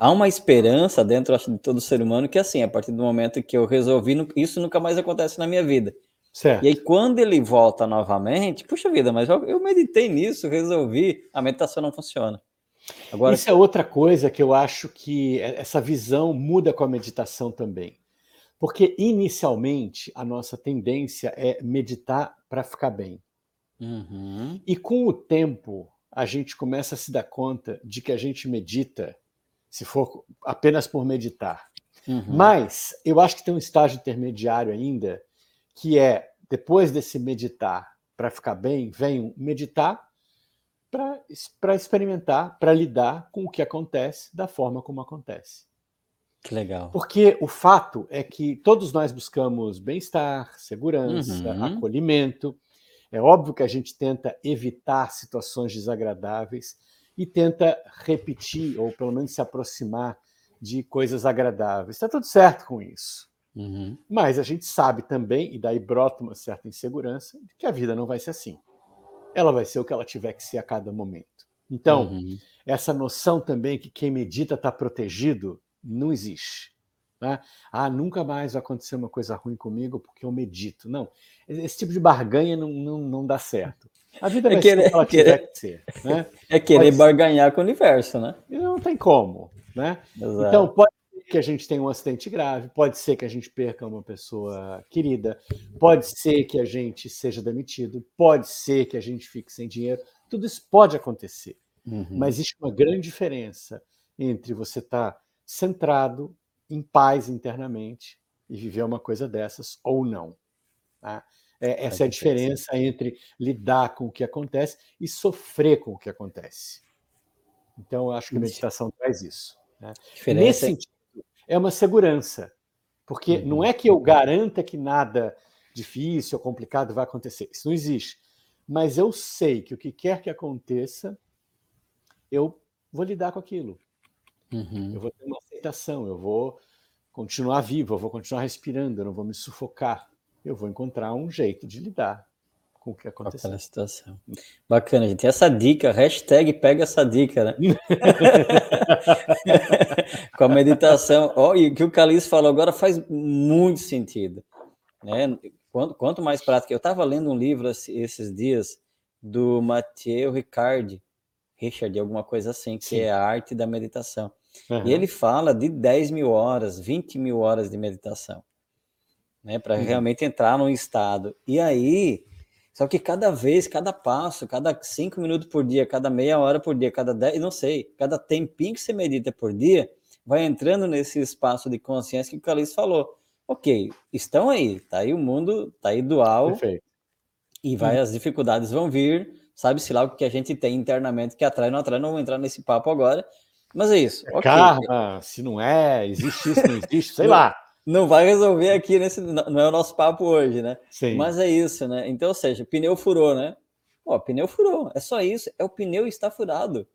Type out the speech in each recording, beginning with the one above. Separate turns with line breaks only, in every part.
há uma esperança dentro acho, de todo ser humano que assim, a partir do momento que eu resolvi, isso nunca mais acontece na minha vida. Certo. E aí, quando ele volta novamente, puxa vida, mas eu, eu meditei nisso, resolvi, a meditação não funciona.
Agora, Isso é outra coisa que eu acho que essa visão muda com a meditação também. Porque inicialmente a nossa tendência é meditar para ficar bem. Uhum. E com o tempo a gente começa a se dar conta de que a gente medita, se for apenas por meditar. Uhum. Mas eu acho que tem um estágio intermediário ainda, que é depois desse meditar para ficar bem, vem meditar para experimentar, para lidar com o que acontece da forma como acontece.
Que legal.
Porque o fato é que todos nós buscamos bem-estar, segurança, uhum. acolhimento. É óbvio que a gente tenta evitar situações desagradáveis e tenta repetir, ou pelo menos se aproximar de coisas agradáveis. Está tudo certo com isso. Uhum. Mas a gente sabe também, e daí brota uma certa insegurança, de que a vida não vai ser assim. Ela vai ser o que ela tiver que ser a cada momento. Então, uhum. essa noção também que quem medita está protegido não existe. Né? Ah, nunca mais vai acontecer uma coisa ruim comigo porque eu medito. Não, esse tipo de barganha não, não, não dá certo. A vida é vai é querer, ser o que ela querer, tiver que ser. Né?
É querer pode barganhar ser. com o universo, né?
Não tem como. Né? Então, pode ser que a gente tenha um acidente grave, pode ser que a gente perca uma pessoa querida, pode ser que a gente seja demitido, pode ser que a gente fique sem dinheiro. Tudo isso pode acontecer. Uhum. Mas existe uma grande diferença entre você estar tá centrado, em paz internamente e viver uma coisa dessas ou não. Tá? É, essa é a diferença entre lidar com o que acontece e sofrer com o que acontece. Então, eu acho que a meditação traz isso. Né? Nesse sentido, é uma segurança, porque uhum. não é que eu garanta que nada difícil ou complicado vai acontecer. Isso não existe. Mas eu sei que o que quer que aconteça, eu vou lidar com aquilo. Uhum. Eu vou ter uma aceitação, eu vou continuar vivo, eu vou continuar respirando, eu não vou me sufocar. Eu vou encontrar um jeito de lidar com o que aconteceu. Aquela
situação. Bacana, gente. Essa dica, hashtag pega essa dica, né? com a meditação. Oh, e o que o Calice falou agora faz muito sentido. Né? Quanto, quanto mais prática. Eu estava lendo um livro esses dias do Mathieu Ricard, Richard, alguma coisa assim, que Sim. é a arte da meditação. Uhum. E ele fala de 10 mil horas, 20 mil horas de meditação, né? Para uhum. realmente entrar num estado. E aí, só que cada vez, cada passo, cada cinco minutos por dia, cada meia hora por dia, cada dez, não sei, cada tempinho que você medita por dia, vai entrando nesse espaço de consciência que o Calice falou. Ok, estão aí, tá aí o mundo, tá aí dual. Perfeito. E vai, uhum. as dificuldades vão vir, sabe-se lá o que a gente tem internamente que atrai, não atrai, não vou entrar nesse papo agora, mas é isso.
É okay. karma, se não é, existe isso, não existe, sei lá.
Não vai resolver aqui nesse. Não é o nosso papo hoje, né? Sim. Mas é isso, né? Então, ou seja, pneu furou, né? Pô, pneu furou, é só isso, é o pneu está furado.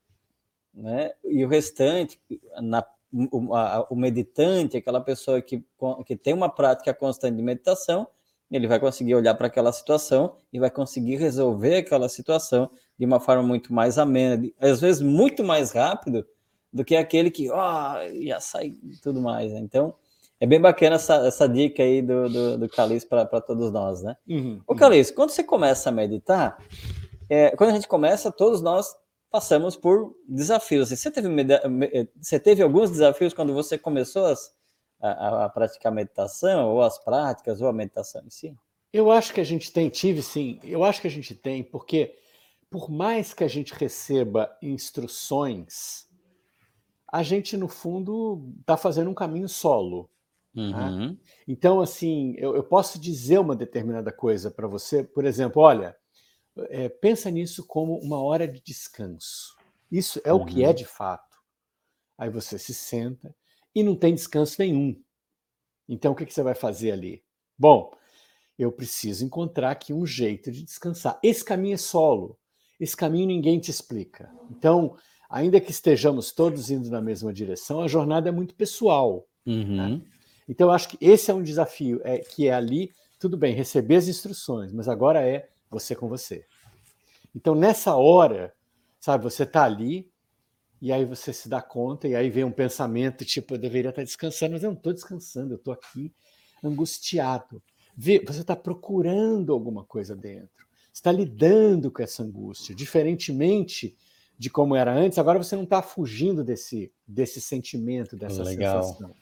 Né? E o restante, na, o, a, o meditante, aquela pessoa que, que tem uma prática constante de meditação, ele vai conseguir olhar para aquela situação e vai conseguir resolver aquela situação de uma forma muito mais amena, às vezes muito mais rápido do que aquele que ó, já sai tudo mais. Né? Então, é bem bacana essa, essa dica aí do, do, do para todos nós, né? Uhum, Ô, Calice, quando você começa a meditar, é, quando a gente começa, todos nós passamos por desafios. Você teve, você teve alguns desafios quando você começou as, a, a, praticar meditação, ou as práticas, ou a meditação em si?
Eu acho que a gente tem, tive sim, eu acho que a gente tem, porque por mais que a gente receba instruções a gente, no fundo, está fazendo um caminho solo. Né? Uhum. Né? Então, assim, eu, eu, posso dizer uma determinada coisa para você, por exemplo, olha, é, pensa nisso como uma hora de descanso. Isso é uhum. o que é uhum. de fato. Aí você se senta e não tem descanso nenhum. Então, o que, que você vai fazer ali? Bom, eu preciso encontrar aqui um jeito de descansar. Esse caminho é solo. Esse caminho ninguém te explica. Então, ainda que estejamos todos indo na mesma direção, a jornada é muito pessoal. Uhum. Né? Então, eu acho que esse é um desafio, é que é ali, tudo bem, receber as instruções, mas agora é você com você. Então, nessa hora, sabe, você está ali, e aí você se dá conta, e aí vem um pensamento tipo, eu deveria estar descansando, mas eu não estou descansando, eu estou aqui angustiado. Você está procurando alguma coisa dentro, está lidando com essa angústia, diferentemente de como era antes, agora você não está fugindo desse, desse sentimento, dessa Legal. sensação.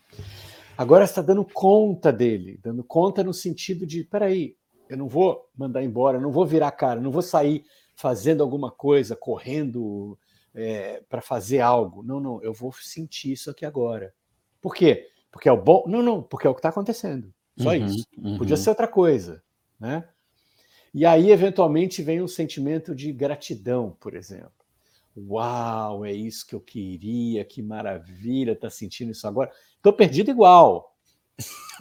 Agora está dando conta dele, dando conta no sentido de, peraí, eu não vou mandar embora, não vou virar cara, não vou sair fazendo alguma coisa, correndo é, para fazer algo. Não, não, eu vou sentir isso aqui agora. Por quê? Porque é o bom? Não, não, porque é o que está acontecendo. Só uhum, isso. Uhum. Podia ser outra coisa, né? E aí, eventualmente, vem um sentimento de gratidão, por exemplo. Uau, é isso que eu queria, que maravilha, tá sentindo isso agora. Tô perdido igual.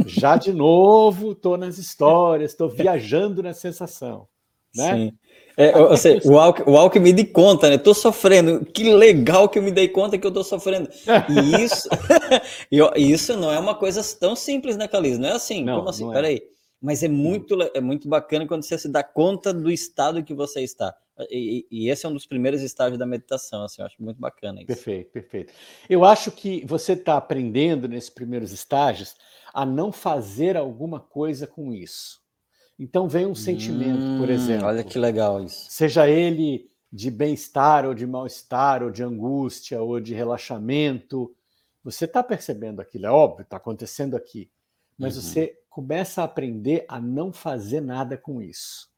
Já de novo, tô nas histórias, tô viajando na sensação. Né? Sim.
É, ou seja, o Alck, o Alck me dei conta, né? Tô sofrendo. Que legal que eu me dei conta que eu tô sofrendo. E isso, isso não é uma coisa tão simples, né, Caliz? Não é assim. Não, Como assim? É. Peraí. Mas é muito, é muito bacana quando você se dá conta do estado que você está. E, e, esse é um dos primeiros estágios da meditação, assim, eu acho muito bacana isso.
Perfeito, perfeito. Eu acho que você está aprendendo nesses primeiros estágios a não fazer alguma coisa com isso. Então vem um sentimento, hum, por exemplo.
Olha que legal isso.
Seja ele de bem-estar, ou de mal-estar, ou de angústia, ou de relaxamento. Você está percebendo aquilo, é óbvio, está acontecendo aqui. Mas uhum. você começa a aprender a não fazer nada com isso.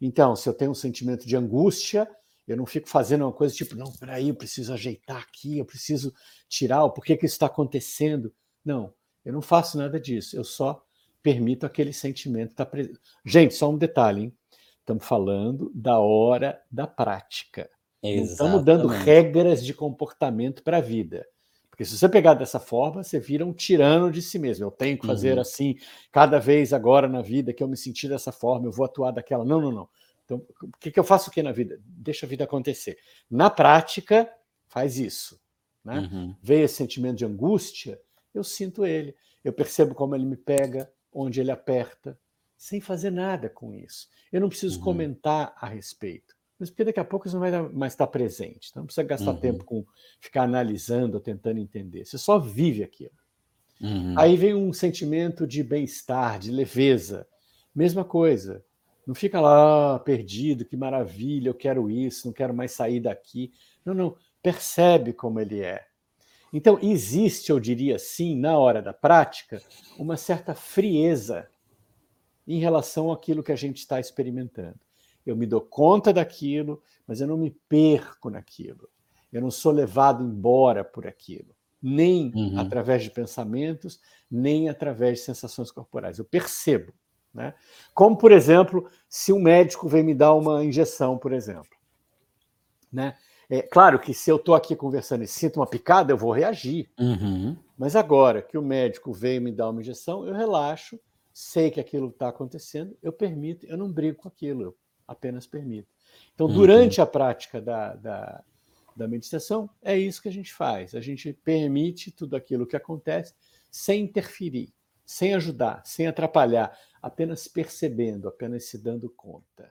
Então, se eu tenho um sentimento de angústia, eu não fico fazendo uma coisa tipo, não, peraí, eu preciso ajeitar aqui, eu preciso tirar, por que, que isso está acontecendo? Não, eu não faço nada disso, eu só permito aquele sentimento estar tá presente. Gente, só um detalhe, hein? Estamos falando da hora da prática. Exatamente. Não estamos dando regras de comportamento para a vida. Porque se você pegar dessa forma, você vira um tirano de si mesmo. Eu tenho que fazer uhum. assim, cada vez agora na vida que eu me sentir dessa forma, eu vou atuar daquela. Não, não, não. Então, o que, que eu faço aqui na vida? Deixa a vida acontecer. Na prática, faz isso. Né? Uhum. Veio esse sentimento de angústia, eu sinto ele. Eu percebo como ele me pega, onde ele aperta, sem fazer nada com isso. Eu não preciso uhum. comentar a respeito mas porque daqui a pouco isso não vai mais estar presente. Então não precisa gastar uhum. tempo com ficar analisando, tentando entender. Você só vive aquilo. Uhum. Aí vem um sentimento de bem-estar, de leveza. Mesma coisa. Não fica lá perdido, que maravilha, eu quero isso, não quero mais sair daqui. Não, não. Percebe como ele é. Então, existe, eu diria assim, na hora da prática, uma certa frieza em relação àquilo que a gente está experimentando eu me dou conta daquilo, mas eu não me perco naquilo. Eu não sou levado embora por aquilo, nem uhum. através de pensamentos, nem através de sensações corporais. Eu percebo. Né? Como, por exemplo, se um médico vem me dar uma injeção, por exemplo. Né? É claro que se eu estou aqui conversando e sinto uma picada, eu vou reagir. Uhum. Mas agora que o médico veio me dar uma injeção, eu relaxo, sei que aquilo está acontecendo, eu permito, eu não brigo com aquilo, eu apenas permita. Então, uhum. durante a prática da, da, da meditação, é isso que a gente faz. A gente permite tudo aquilo que acontece sem interferir, sem ajudar, sem atrapalhar, apenas percebendo, apenas se dando conta.